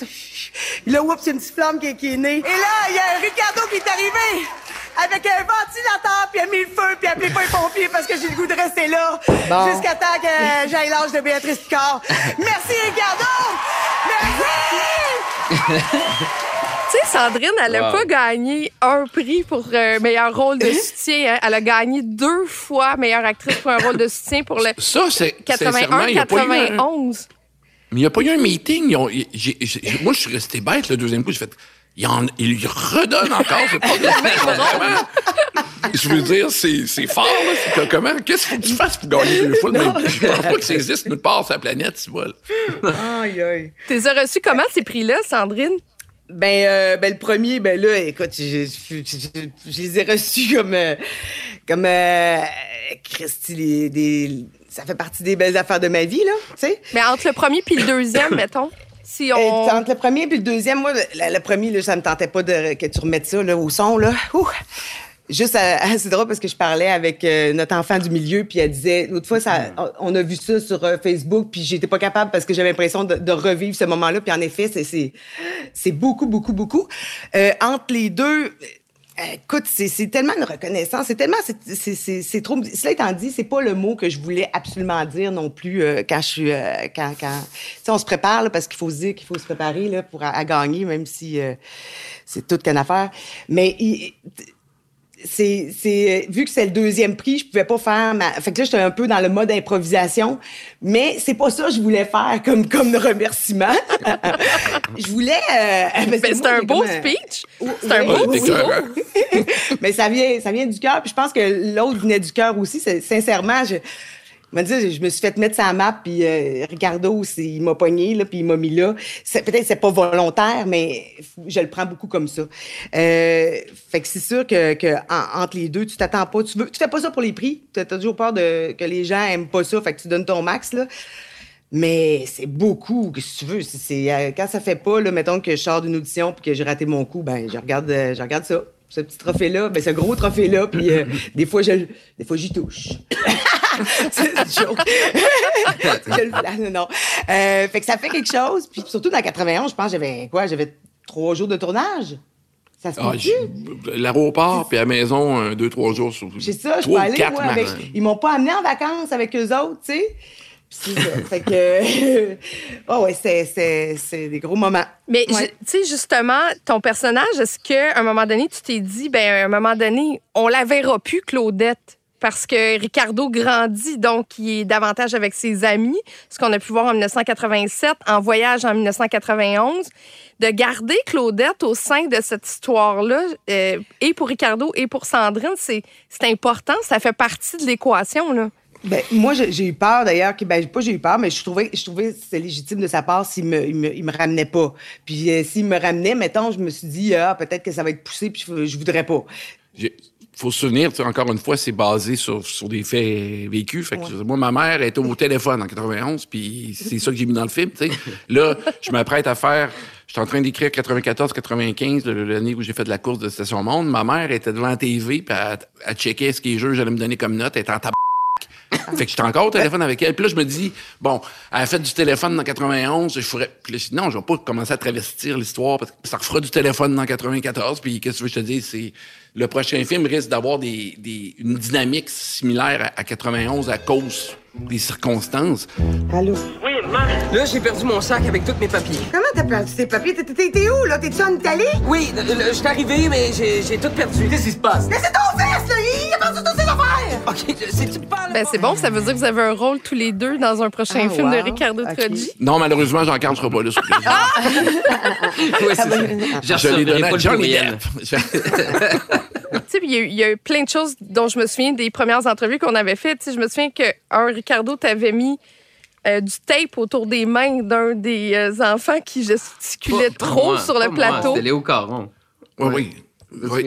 Speaker 8: Puis Là, oups, il y a une petite flamme qui, qui est née. Et là, il y a Ricardo qui est arrivé avec un ventilateur, puis il a mis le feu, puis il a appelé pas les pompiers parce que j'ai le goût de rester là
Speaker 1: Bon.
Speaker 8: jusqu'à temps que j'aille l'âge de Béatrice Picard. Merci, Ricardo! Merci!
Speaker 2: Sandrine, elle n'a
Speaker 7: Wow.
Speaker 2: pas gagné un prix pour euh, meilleur rôle de soutien. hein. Elle a gagné deux fois meilleure actrice pour un rôle de soutien pour le
Speaker 3: Ça, c'est... sincèrement, il y a pas eu un-
Speaker 2: 81-91.
Speaker 3: Mais il n'y a pas eu un meeting. Moi, je suis resté bête le deuxième coup. J'ai fait. Il, en, il lui redonne encore. C'est pas vraiment. Je veux dire, c'est fort. Là. Comment? Qu'est-ce qu'il faut que tu fasses pour gagner deux fois? de même? Je pense pas que ça existe nulle part sur la planète, tu vois.
Speaker 1: Aïe, aïe.
Speaker 2: Tu les as reçus comment, ces prix-là, Sandrine?
Speaker 1: Ben, euh, ben, le premier, ben là, écoute, je, je, je- je les ai reçus comme, euh, comme, euh, Christy, les- des, ça fait partie des belles affaires de ma vie, là, tu sais.
Speaker 2: Mais entre le premier puis le deuxième, mettons, si
Speaker 1: Et
Speaker 2: on...
Speaker 1: entre le premier et le deuxième, moi, le, le premier, là, ça me tentait pas de, que tu remettes ça là, au son. Là. Ouh. Juste, c'est drôle parce que je parlais avec euh, notre enfant du milieu, puis elle disait, l'autre fois, ça, on a vu ça sur euh, Facebook, puis j'étais pas capable parce que j'avais l'impression de, de revivre ce moment-là. Puis en effet, c'est, c'est, c'est beaucoup, beaucoup, beaucoup. Euh, entre les deux, écoute, c'est, tellement une reconnaissance, c'est tellement, c'est, trop. Cela étant dit, c'est pas le mot que je voulais absolument dire non plus euh, quand je suis, euh, quand, quand, tu sais, on se prépare là, parce qu'il faut se dire qu'il faut se préparer là pour à, à gagner, même si euh, c'est toute qu'une affaire. Mais il- c'est, c'est vu que c'est le deuxième prix, je pouvais pas faire ma. Fait que là, j'étais un peu dans le mode improvisation, mais c'est pas ça que je voulais faire comme comme remerciement. je voulais. euh,
Speaker 2: Ben, c'est un beau
Speaker 1: un-
Speaker 2: speech.
Speaker 1: Oui,
Speaker 2: C'est un beau
Speaker 1: oui. Mais ça vient, ça vient du cœur. Puis je pense que l'autre venait du cœur aussi. Sincèrement, je dis, je me suis fait mettre sa map. Puis euh, Ricardo, il m'a pogné là, puis il m'a mis là. Peut-être que c'est pas volontaire, mais je le prends beaucoup comme ça. Euh, fait que c'est sûr que, que en- entre les deux, tu t'attends pas. Tu veux, tu fais pas ça pour les prix. Tu as toujours peur de que les gens aiment pas ça. Fait que tu donnes ton max là. Mais c'est beaucoup, que tu veux. C'est, euh, quand ça fait pas, là, mettons que je sors d'une audition puis que j'ai raté mon coup, ben je regarde, euh, je regarde ça. Ce petit trophée-là, ben, ce gros trophée-là, puis euh, des fois, je, des fois, j'y touche. c'est une joke. non, non. Euh, fait que ça fait quelque chose. Puis surtout dans 91, je pense que j'avais quoi? J'avais trois jours de tournage. Ça se
Speaker 3: Ah, L'aéroport, puis à la maison, un, deux, trois jours. sur-
Speaker 1: C'est ça, je peux aller, moi, avec... Ils m'ont pas amené en vacances avec eux autres, tu sais. Puis c'est ça. fait que... oh ouais, c'est, c'est, c'est des gros moments.
Speaker 2: Mais
Speaker 1: Ouais.
Speaker 2: tu sais, justement, ton personnage, est-ce qu'à un moment donné, tu t'es dit, ben à un moment donné, on la verra plus, Claudette? Parce que Ricardo grandit, donc il est davantage avec ses amis, ce qu'on a pu voir en 1987, en voyage en 1991. De garder Claudette au sein de cette histoire-là, euh, et pour Ricardo et pour Sandrine, c'est c'est important, ça fait partie de l'équation. là.
Speaker 1: Ben, moi, j'ai j'ai eu peur d'ailleurs. que- Ben, pas j'ai eu peur, mais je trouvais, je trouvais que c'était légitime de sa part s'il me, il me, il me ramenait pas. Puis euh, s'il me ramenait, mettons, je me suis dit, ah, peut-être que ça va être poussé, puis je, je voudrais pas.
Speaker 3: Il faut se souvenir, tu sais, encore une fois, c'est basé sur, sur des faits vécus. Fait que, moi, ma mère était au téléphone en 91, puis c'est ça que j'ai mis dans le film. tu sais. Là, je m'apprête à faire... Je suis en train d'écrire 94-95, le- l'année où j'ai fait de la course de Station Monde. Ma mère était devant la TV, puis elle, elle checkait ce que les jeux j'allais me donner comme note. Elle était en tab... Fait que j'étais encore au téléphone avec elle. Puis là, je me dis, bon, elle a fait du téléphone dans 91, je ferais. Puis là, je dis, non, je vais pas commencer à travestir l'histoire parce que ça refera du téléphone dans 94. Puis qu'est-ce que je te dis, c'est le prochain film risque d'avoir des, des, une dynamique similaire à, à 91 à cause des circonstances.
Speaker 1: Allô?
Speaker 10: Oui, Là, j'ai perdu mon sac avec tous mes papiers.
Speaker 8: Comment t'as perdu tes papiers? T'es- T'es t'es où, là? T'es-tu en Italie?
Speaker 10: Oui, je suis arrivé, mais j'ai j'ai tout perdu. Qu'est-ce qui se passe?
Speaker 8: Mais c'est ton fils, là! Il a perdu toutes ses affaires!
Speaker 10: OK, c'est-tu pas...
Speaker 2: Ben, c'est bon, ça veut dire que vous avez un rôle tous les deux dans un prochain
Speaker 1: Ah,
Speaker 2: film de. Ricardo
Speaker 1: Ok.
Speaker 2: Troggi.
Speaker 3: Non, malheureusement, Jean-Carl sera pas là. sur le plaisir.
Speaker 7: Ouais, c'est ça. Je
Speaker 3: Je l'ai donné
Speaker 7: pas
Speaker 3: à Johnny
Speaker 7: courriel.
Speaker 3: Depp.
Speaker 2: Tu sais, puis il y, a eu- il y a eu plein de choses dont je me souviens des premières entrevues qu'on avait faites. Tu sais, je me souviens que un Ricardo t'avait mis euh, du tape autour des mains d'un des euh, enfants qui gesticulait
Speaker 7: Pas- pas
Speaker 2: trop
Speaker 7: moi,
Speaker 2: sur le plateau.
Speaker 7: C'était Léo Caron.
Speaker 3: Oui, oui. Oui.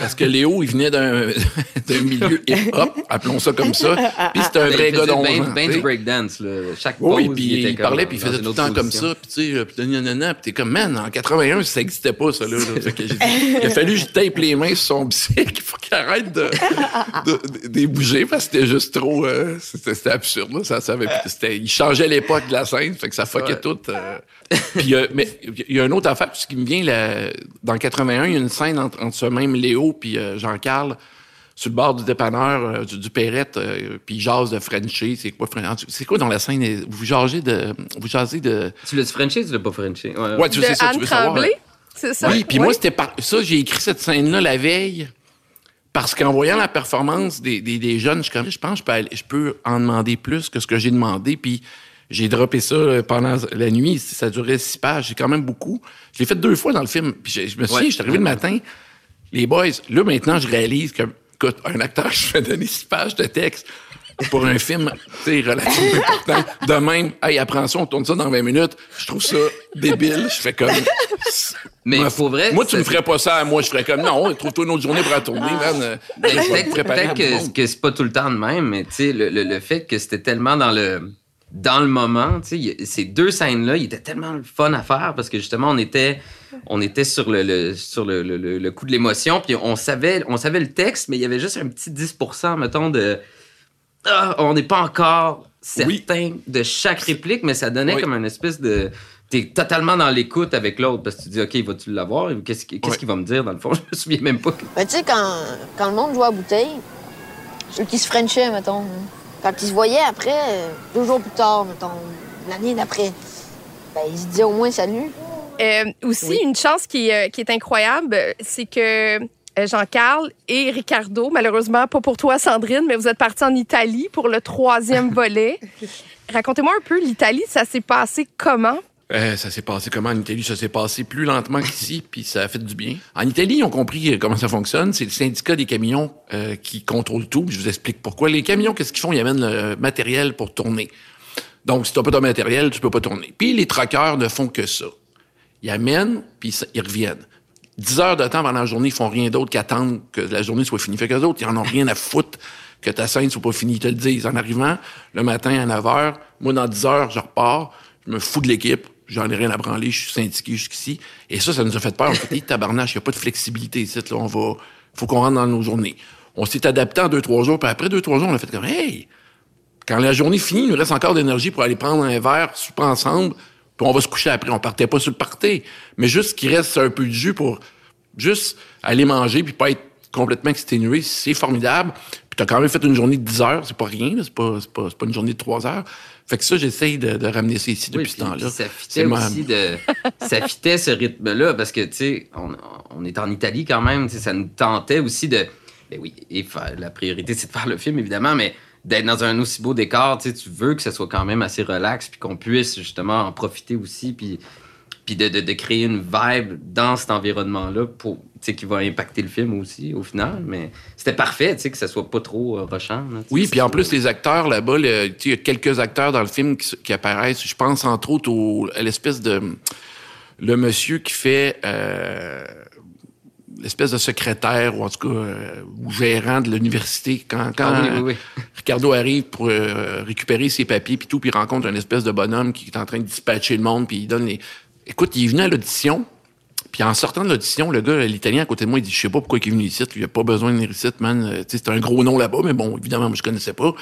Speaker 3: Parce que Léo, il venait d'un d'un milieu hip-hop, appelons ça comme ça. Puis c'était un
Speaker 7: Ben,
Speaker 3: vrai
Speaker 7: il
Speaker 3: gars d'11
Speaker 7: ben, ben du breakdance, là. Chaque
Speaker 3: Oui,
Speaker 7: pause,
Speaker 3: puis
Speaker 7: il,
Speaker 3: il,
Speaker 7: était comme
Speaker 3: parlait, puis il faisait tout le temps comme ça, puis tu sais, puis nanana, puis t'es comme, man, en 81, ça n'existait pas, ça, là. que il a fallu que je tape les mains sur son bicycle, il faut qu'il arrête de, de, de- de bouger, parce que c'était juste trop, euh, c'était c'était absurde, là. Ça, ça avait- c'était- il changeait l'époque de la scène, fait que ça fuckait
Speaker 7: Ouais.
Speaker 3: tout. euh. Puis, euh, mais il y a une autre affaire, ce qui me vient, là, dans 81, il y a une scène entre, entre ce même Léo puis euh, Jean-Carl, sur le bord du dépanneur euh, du, du Perrette, euh, puis il jase de Frenchie. C'est quoi, c'est quoi dans la scène? Vous jasez de... Vous jasez de...
Speaker 7: Tu l'as-tu Frenché ou tu l'as pas Frenché? Ouais,
Speaker 3: Ouais, tu
Speaker 2: de
Speaker 3: sais ça, tu
Speaker 2: Anne
Speaker 3: veux savoir.
Speaker 2: Tremblay, c'est ça?
Speaker 3: Oui, puis moi, c'était par... ça, j'ai écrit cette scène-là la veille, parce qu'en voyant la performance des, des, des jeunes, je, suis comme, je pense que je peux, aller- je peux en demander plus que ce que j'ai demandé, puis j'ai droppé ça pendant la nuit. Ça durait six pages, c'est quand même beaucoup. Je l'ai fait deux fois dans le film, puis je, je me souviens, je suis arrivé le matin, les boys, là, maintenant, je réalise que, écoute, un acteur, je fais donner six pages de texte pour un film, tu sais, relativement important. De même, hey, apprends ça, on tourne ça dans 20 minutes. Je trouve ça débile. Je fais comme...
Speaker 7: Mais
Speaker 3: Moi,
Speaker 7: pour vrai,
Speaker 3: Moi, tu me ferais pas ça à moi. Je ferais comme, non, trouve-toi une autre journée pour la tourner, man. Euh,
Speaker 7: Ben,
Speaker 3: vais
Speaker 7: Peut-être que, que c'est pas tout le temps de même, mais tu sais, le, le, le fait que c'était tellement dans le dans le moment, ces deux scènes-là, ils étaient tellement le fun à faire parce que justement, on était on était sur le, le- sur le, le- coup de l'émotion, puis on savait on savait le texte, mais il y avait juste un petit 10%, mettons, de ah, on n'est pas encore certain de chaque réplique, mais ça donnait
Speaker 3: Oui.
Speaker 7: comme une espèce de T'es totalement dans l'écoute avec l'autre parce que tu dis, OK, vas-tu l'avoir? Qu'est-ce qu'il qu'est-ce
Speaker 3: Ouais.
Speaker 7: qu'il va me dire, dans le fond? Je me souviens même pas.
Speaker 6: Ben, tu sais, quand, quand le monde jouait à bouteille, ceux qui se frenchaient, mettons, quand ils se voyaient après, euh, deux jours plus tard, mettons, l'année d'après, ben, ils se disaient au moins salut.
Speaker 2: Euh, aussi, une chance qui, euh, qui est incroyable, c'est que Jean-Carl et Ricardo, malheureusement pas pour toi, Sandrine, mais vous êtes partis en Italie pour le troisième volet. Racontez-moi un peu, l'Italie, ça s'est passé comment?
Speaker 3: Euh, ça s'est passé comment en Italie? Ça s'est passé plus lentement qu'ici, puis ça a fait du bien. En Italie, ils ont compris euh, comment ça fonctionne. C'est le syndicat des camions euh, qui contrôle tout. Je vous explique pourquoi. Les camions, qu'est-ce qu'ils font? Ils amènent le matériel pour tourner. Donc, si tu n'as pas ton matériel, tu peux pas tourner. Puis les traqueurs ne font que ça. Ils amènent, puis ils reviennent. 10 heures de temps pendant la journée, ils font rien d'autre qu'attendre que la journée soit finie. Fait qu'eux autres, ils en ont rien à foutre que ta scène soit pas finie. Ils te le disent. En arrivant, le matin à 9 heures, moi, dans 10 heures, je repars, je me fous de l'équipe, j'en ai rien à branler, je suis syndiqué jusqu'ici. Et ça, ça nous a fait peur. On s'est dit, tabarnache, il n'y a pas de flexibilité ici, là, on va, faut qu'on rentre dans nos journées. On s'est adapté en deux, trois jours, puis après deux, trois jours, on a fait comme, hey, quand la journée finit, il nous reste encore d'énergie pour aller prendre un verre, souper ensemble, puis on va se coucher après. On partait pas sur le party, mais juste qu'il reste un peu de jus pour juste aller manger puis pas être complètement exténué, c'est formidable. Puis t'as quand même fait une journée de 10 heures, c'est pas rien, c'est pas, pas, pas une journée de 3 heures. Fait que ça, j'essaye de, de ramener ça ici depuis
Speaker 7: Oui,
Speaker 3: ce temps-là.
Speaker 7: Ça fitait
Speaker 3: ma-
Speaker 7: aussi de. ça fitait ce rythme-là parce que, tu sais, on, on est en Italie quand même, ça nous tentait aussi de. Ben oui, et faire- la priorité, c'est de faire le film, évidemment, mais d'être dans un aussi beau décor, tu sais, tu veux que ce soit quand même assez relax, puis qu'on puisse justement en profiter aussi, puis, puis de, de, de créer une vibe dans cet environnement-là pour, qui va impacter le film aussi, au final. Mais c'était parfait, tu sais, que ça soit pas trop euh, là, sais.
Speaker 3: Oui, puis en plus, les acteurs là-bas, le- il y a quelques acteurs dans le film qui, apparaissent. Je pense entre autres au, à l'espèce de. Le monsieur qui fait. euh, l'espèce de secrétaire, ou en tout cas, euh, ou gérant de l'université. Quand, quand
Speaker 7: Ah oui, oui, oui.
Speaker 3: Ricardo arrive pour euh, récupérer ses papiers, puis tout, puis il rencontre un espèce de bonhomme qui est en train de dispatcher le monde, puis il donne les. Écoute, il est venu à l'audition. Puis en sortant de l'audition, le gars, l'Italien à côté de moi, il dit, je sais pas pourquoi il est venu ici. Il a pas besoin de venir ici, man. Euh, c'est un gros nom là-bas, mais bon, évidemment, moi, je connaissais pas.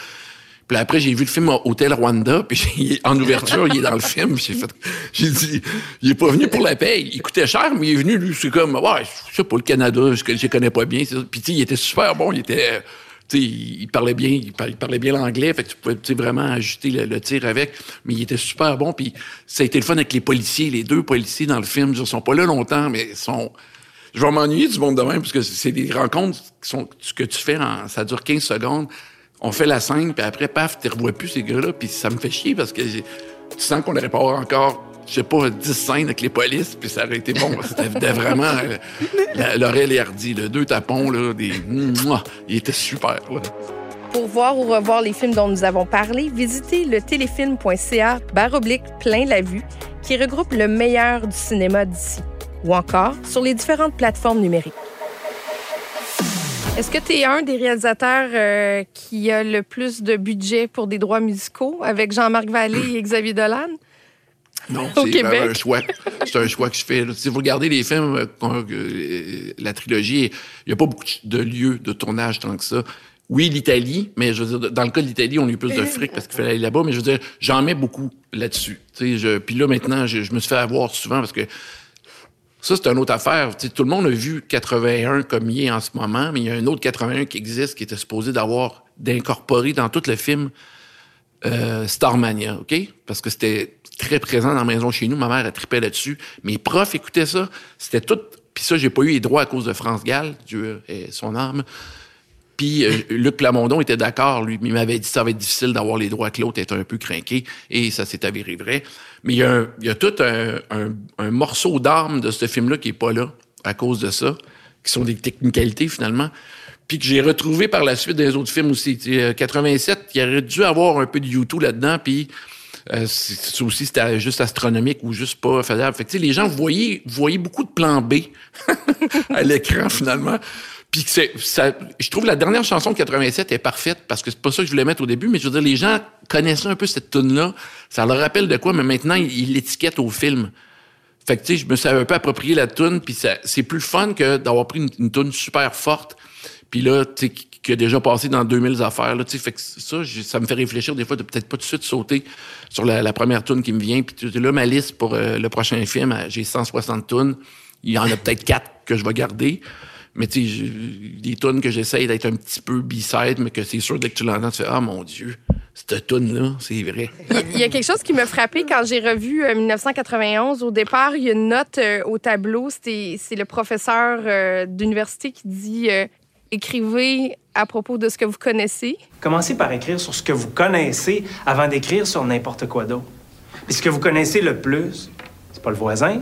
Speaker 3: Puis après, j'ai vu le film Hôtel Rwanda, puis en ouverture, il est dans le film. J'ai fait, j'ai dit, il est pas venu pour la paye. Il coûtait cher, mais il est venu, lui, c'est comme, ouais, je pas, le Canada, je, je connais pas bien. Puis tu il était super bon, il était, il parlait bien, il parlait, bien l'anglais, fait que tu pouvais, vraiment ajuster le, tir avec. Mais il était super bon, puis ça a été le fun avec les policiers, les deux policiers dans le film. Ils sont pas là longtemps, mais ils sont, je vais m'ennuyer du monde de même, parce que c'est des rencontres qui que tu fais en, ça dure 15 secondes. On fait la scène, puis après, paf, tu revois plus ces gars-là, puis ça me fait chier parce que tu sens qu'on aurait pas encore, je sais pas, 10 scènes avec les polices, puis ça aurait été bon. C'était vraiment euh, la- Laurel et Hardy, là, deux tapons, là, des. Mouah, il était super. ouais.
Speaker 2: Pour voir ou revoir les films dont nous avons parlé, visitez le téléfilm.ca baroblique plein la vue qui regroupe le meilleur du cinéma d'ici ou encore sur les différentes plateformes numériques. Est-ce que tu es un des réalisateurs euh, qui a le plus de budget pour des droits musicaux avec Jean-Marc Vallée et Xavier Dolan?
Speaker 3: Non, c'est un choix. C'est un choix que je fais. Si vous regardez les films, euh, euh, la trilogie, il n'y a pas beaucoup de lieux de tournage tant que ça. Oui, l'Italie, mais je veux dire, dans le cas de l'Italie, on a eu plus de fric parce qu'il fallait aller là-bas, mais je veux dire, j'en mets beaucoup là-dessus. Puis là, maintenant, je, je me suis fait avoir souvent parce que ça, c'est une autre affaire. Tout le monde a vu 81 comme il est en ce moment, mais il y a un autre 81 qui existe, qui était supposé d'avoir, d'incorporer dans tout le film euh, Starmania, OK? Parce que c'était très présent dans la maison chez nous. Ma mère, elle tripait là-dessus. Mes profs écoutaient ça. C'était tout... Puis ça, j'ai pas eu les droits à cause de France Gall, Dieu ait son âme. Puis euh, Luc Plamondon était d'accord, lui. Il m'avait dit ça va être difficile d'avoir les droits, que l'autre était un peu craqué. Et ça s'est avéré vrai. Mais il y a, a tout un, morceau d'âme de ce film-là qui est pas là à cause de ça, qui sont des technicalités finalement. Puis que j'ai retrouvé par la suite les autres films aussi. Euh, 87, il aurait dû avoir un peu de YouTube là-dedans, puis euh, c'est- aussi c'était juste astronomique ou juste pas faisable. Fait que, les gens voyaient, voyaient beaucoup de plans B à l'écran finalement. Puis c'est, ça, je trouve la dernière chanson de 87 est parfaite parce que c'est pas ça que je voulais mettre au début, mais je veux dire, les gens connaissaient un peu cette tune là Ça leur rappelle de quoi, mais maintenant, ils l'étiquettent au film. Fait que, tu sais, je me suis un peu approprié la tune puis c'est plus fun que d'avoir pris une, une tune super forte, puis là, tu sais, qui, a déjà passé dans 2000 affaires, là. Fait que ça, ça me fait réfléchir des fois de peut-être pas tout de suite sauter sur la, première tune qui me vient. Puis là, ma liste pour euh, le prochain film, euh, j'ai 160 tunes. Il y en a peut-être quatre que je vais garder. Mais tu sais, des tunes que j'essaye d'être un petit peu b-side, mais que c'est sûr, dès que tu l'entends, tu fais « Ah, mon Dieu, cette tune-là, c'est vrai. »
Speaker 2: Il y a quelque chose qui m'a frappé quand j'ai revu euh, 1991. Au départ, il y a une note euh, au tableau. C'est le professeur euh, d'université qui dit euh, Écrivez à propos de ce que vous connaissez?
Speaker 11: Commencez par écrire sur ce que vous connaissez avant d'écrire sur n'importe quoi d'autre. Puis ce que vous connaissez le plus, c'est pas le voisin,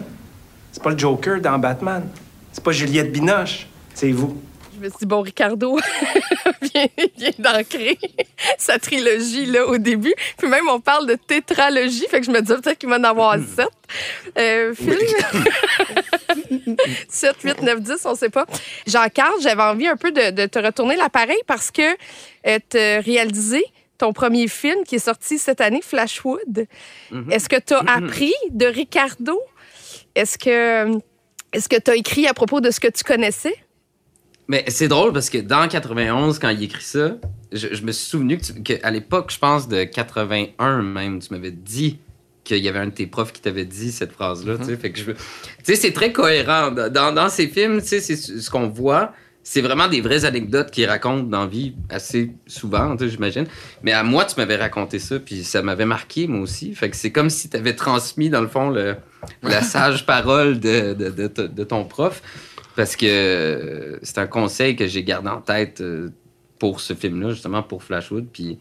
Speaker 11: c'est pas le Joker dans Batman, c'est pas Juliette Binoche, c'est vous.
Speaker 2: Je me suis dit, bon, Ricardo vient, vient d'ancrer sa trilogie là, au début. Puis même, on parle de tétralogie. Fait que je me disais peut-être qu'il va en avoir sept. Euh, films. 7, 8, 9, 10, on sait pas. Jean-Carl, j'avais envie un peu de, de te retourner l'appareil parce que euh, tu as réalisé ton premier film qui est sorti cette année, Flashwood. Est-ce que tu as appris de Ricardo? Est-ce que est-ce que tu as écrit à propos de ce que tu connaissais?
Speaker 7: Mais c'est drôle parce que dans 91, quand il écrit ça, je, je me suis souvenu que qu'à l'époque, je pense de 81 même, tu m'avais dit qu'il y avait un de tes profs qui t'avait dit cette phrase-là. tu sais. Fait que je veux- Tu sais, c'est très cohérent. Dans, dans ces films, tu sais, c'est ce qu'on voit. C'est vraiment des vraies anecdotes qu'il raconte dans la vie assez souvent, j'imagine. Mais à moi, tu m'avais raconté ça, puis ça m'avait marqué, moi aussi. Fait que c'est comme si tu avais transmis, dans le fond, le, la sage parole de, de, de, de- de ton prof. Parce que euh, c'est un conseil que j'ai gardé en tête euh, pour ce film-là, justement, pour Flashwood. Puis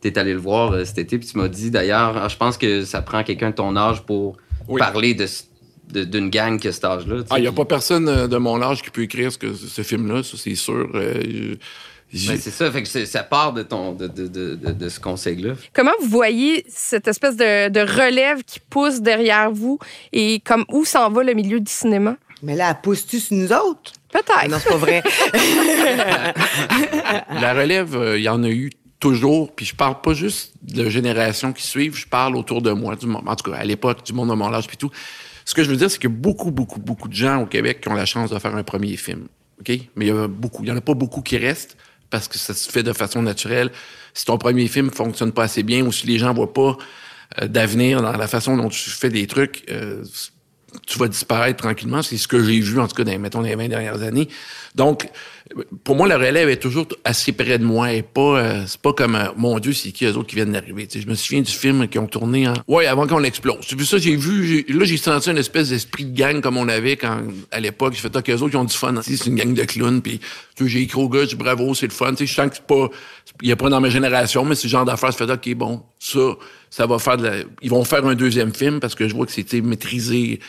Speaker 7: t'es allé le voir euh, cet été, puis tu m'as dit d'ailleurs, Ah, je pense que ça prend quelqu'un de ton âge pour
Speaker 3: Oui.
Speaker 7: parler de, d'une gang que cet âge-là. tu.
Speaker 3: Ah, il n'y a pas personne de mon âge qui peut écrire ce, que, ce film-là, ça, c'est sûr. Euh,
Speaker 7: Ben, c'est ça, fait que ça part de, ton, de, de, de, de- ce conseil-là.
Speaker 2: Comment vous voyez cette espèce de, de relève qui pousse derrière vous et comme où s'en va le milieu du cinéma?
Speaker 1: Mais là, pousse-tu sur nous autres?
Speaker 2: Peut-être.
Speaker 1: Non, c'est pas vrai.
Speaker 3: La relève, euh, il y en a eu toujours, puis je parle pas juste de générations qui suivent, je parle autour de moi, du monde, en tout cas à l'époque, du monde de mon âge, puis tout. Ce que je veux dire, c'est qu'il y a beaucoup, beaucoup, beaucoup de gens au Québec qui ont la chance de faire un premier film. OK? Mais il y a beaucoup. Il y en a pas beaucoup qui restent parce que ça se fait de façon naturelle. Si ton premier film fonctionne pas assez bien ou si les gens voient pas euh, d'avenir dans la façon dont tu fais des trucs, euh, tu vas disparaître tranquillement. C'est ce que j'ai vu, en tout cas, dans, mettons, les 20 dernières années. Donc, pour moi, la relève est toujours assez près de moi et pas, euh, c'est pas comme, euh, mon Dieu, c'est qui eux autres qui viennent d'arriver. Tu je me souviens du film qui ont tourné en, ouais, avant qu'on l'explose. J'ai vu ça, j'ai vu, là, j'ai senti une espèce d'esprit de gang comme on avait quand, à l'époque. J'ai fait, OK, eux autres, ils ont du fun. Tu C'est une gang de clowns, puis tu j'ai écrit au gars, dit, bravo, c'est le fun. Tu sais, je sens que c'est pas, il y a pas dans ma génération, mais c'est le genre d'affaires, je fais, OK, bon, ça, ça va faire de la, ils vont faire un deuxième film parce que je vois que c'était maîtrisé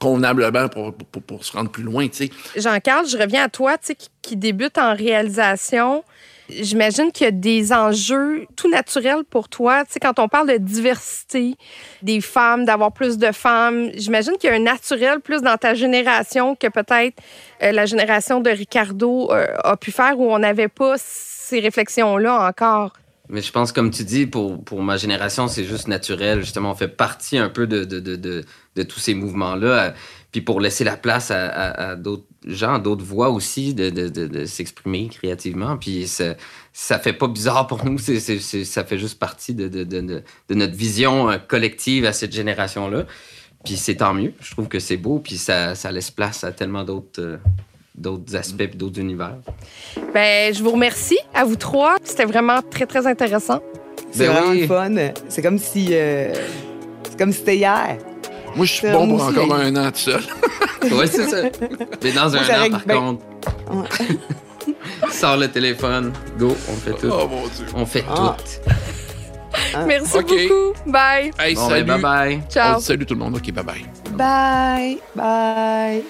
Speaker 3: convenablement pour, pour, se rendre plus loin.
Speaker 2: Jean-Carl, je reviens à toi, qui, qui débute en réalisation. J'imagine qu'il y a des enjeux tout naturels pour toi. Tu sais, quand on parle de diversité des femmes, d'avoir plus de femmes, j'imagine qu'il y a un naturel plus dans ta génération que peut-être euh, la génération de Ricardo euh, a pu faire où on n'avait pas ces réflexions-là encore.
Speaker 7: Mais je pense, comme tu dis, pour, pour ma génération, c'est juste naturel. Justement, on fait partie un peu de, de, de, de, tous ces mouvements-là. Puis pour laisser la place à, à, d'autres gens, d'autres voix aussi, de, de, de, s'exprimer créativement. Puis ça, ça fait pas bizarre pour nous. Ça fait juste partie de, de notre vision euh, collective à cette génération-là. Puis c'est tant mieux. Je trouve que c'est beau. Puis ça, ça laisse place à tellement d'autres, euh, d'autres aspects puis d'autres univers.
Speaker 2: Ben, je vous remercie à vous trois. C'était vraiment très, très intéressant.
Speaker 1: C'est
Speaker 7: Ben
Speaker 1: vraiment
Speaker 7: oui.
Speaker 1: fun. C'est comme si. euh, c'est comme si c'était hier.
Speaker 3: Moi, je suis bon
Speaker 1: moi
Speaker 3: pour
Speaker 1: aussi,
Speaker 3: encore un an tout seul.
Speaker 7: Ouais, c'est ça. Mais dans
Speaker 1: Moi,
Speaker 7: un an, par contre, sors le téléphone, go, on fait tout.
Speaker 3: Oh mon Dieu.
Speaker 7: On fait
Speaker 1: Ah.
Speaker 7: tout.
Speaker 2: Merci
Speaker 3: OK.
Speaker 2: beaucoup. Bye.
Speaker 3: Hey,
Speaker 7: Bon,
Speaker 3: salut.
Speaker 7: ben, bye bye.
Speaker 2: Ciao.
Speaker 3: Dit salut tout le monde. OK, bye-bye.
Speaker 1: Bye. Bye.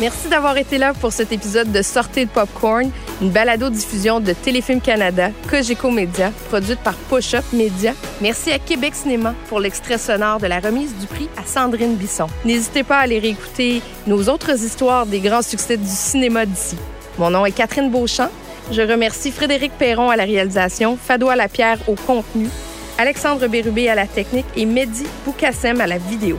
Speaker 2: Merci d'avoir été là pour cet épisode de Sortez de Popcorn, une balado-diffusion de Téléfilm Canada, Cogeco Média, produite par Push-Up Média. Merci à Québec Cinéma pour l'extrait sonore de la remise du prix à Sandrine Bisson. N'hésitez pas à aller réécouter nos autres histoires des grands succès du cinéma d'ici. Mon nom est Catherine Beauchamp. Je remercie Frédéric Perron à la réalisation, Fadois Lapierre au contenu, Alexandre Bérubé à la technique et Mehdi Boukassem à la vidéo.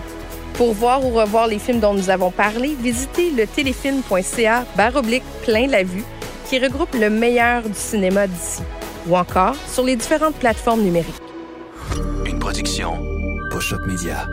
Speaker 2: Pour voir ou revoir les films dont nous avons parlé, visitez le téléfilm.ca baroblique plein la vue qui regroupe le meilleur du cinéma d'ici. Ou encore sur les différentes plateformes numériques.
Speaker 12: Une production Push-Up Media.